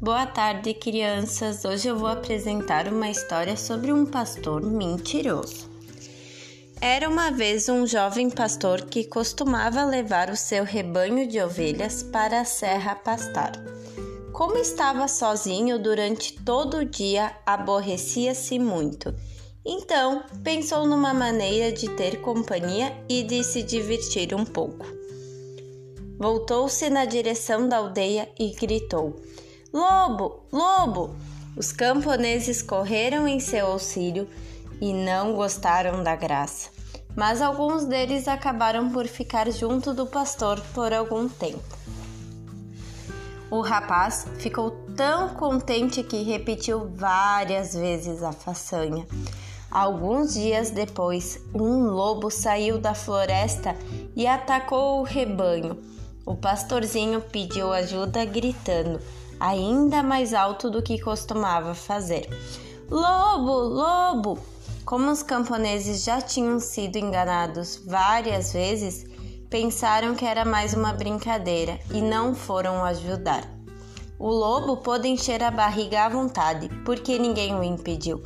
Boa tarde, crianças. Hoje eu vou apresentar uma história sobre um pastor mentiroso. Era uma vez um jovem pastor que costumava levar o seu rebanho de ovelhas para a serra pastar. Como estava sozinho durante todo o dia, aborrecia-se muito. Então, pensou numa maneira de ter companhia e de se divertir um pouco. Voltou-se na direção da aldeia e gritou: Lobo! Lobo! Os camponeses correram em seu auxílio e não gostaram da graça, mas alguns deles acabaram por ficar junto do pastor por algum tempo. O rapaz ficou tão contente que repetiu várias vezes a façanha. Alguns dias depois, um lobo saiu da floresta e atacou o rebanho. O pastorzinho pediu ajuda gritando: ainda mais alto do que costumava fazer. Lobo, lobo! Como os camponeses já tinham sido enganados várias vezes, pensaram que era mais uma brincadeira e não foram ajudar. O lobo pôde encher a barriga à vontade, porque ninguém o impediu.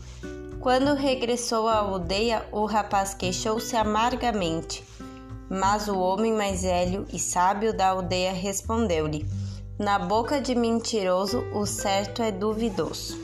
Quando regressou à aldeia, o rapaz queixou-se amargamente. Mas o homem mais velho e sábio da aldeia respondeu-lhe: na boca de mentiroso, o certo é duvidoso.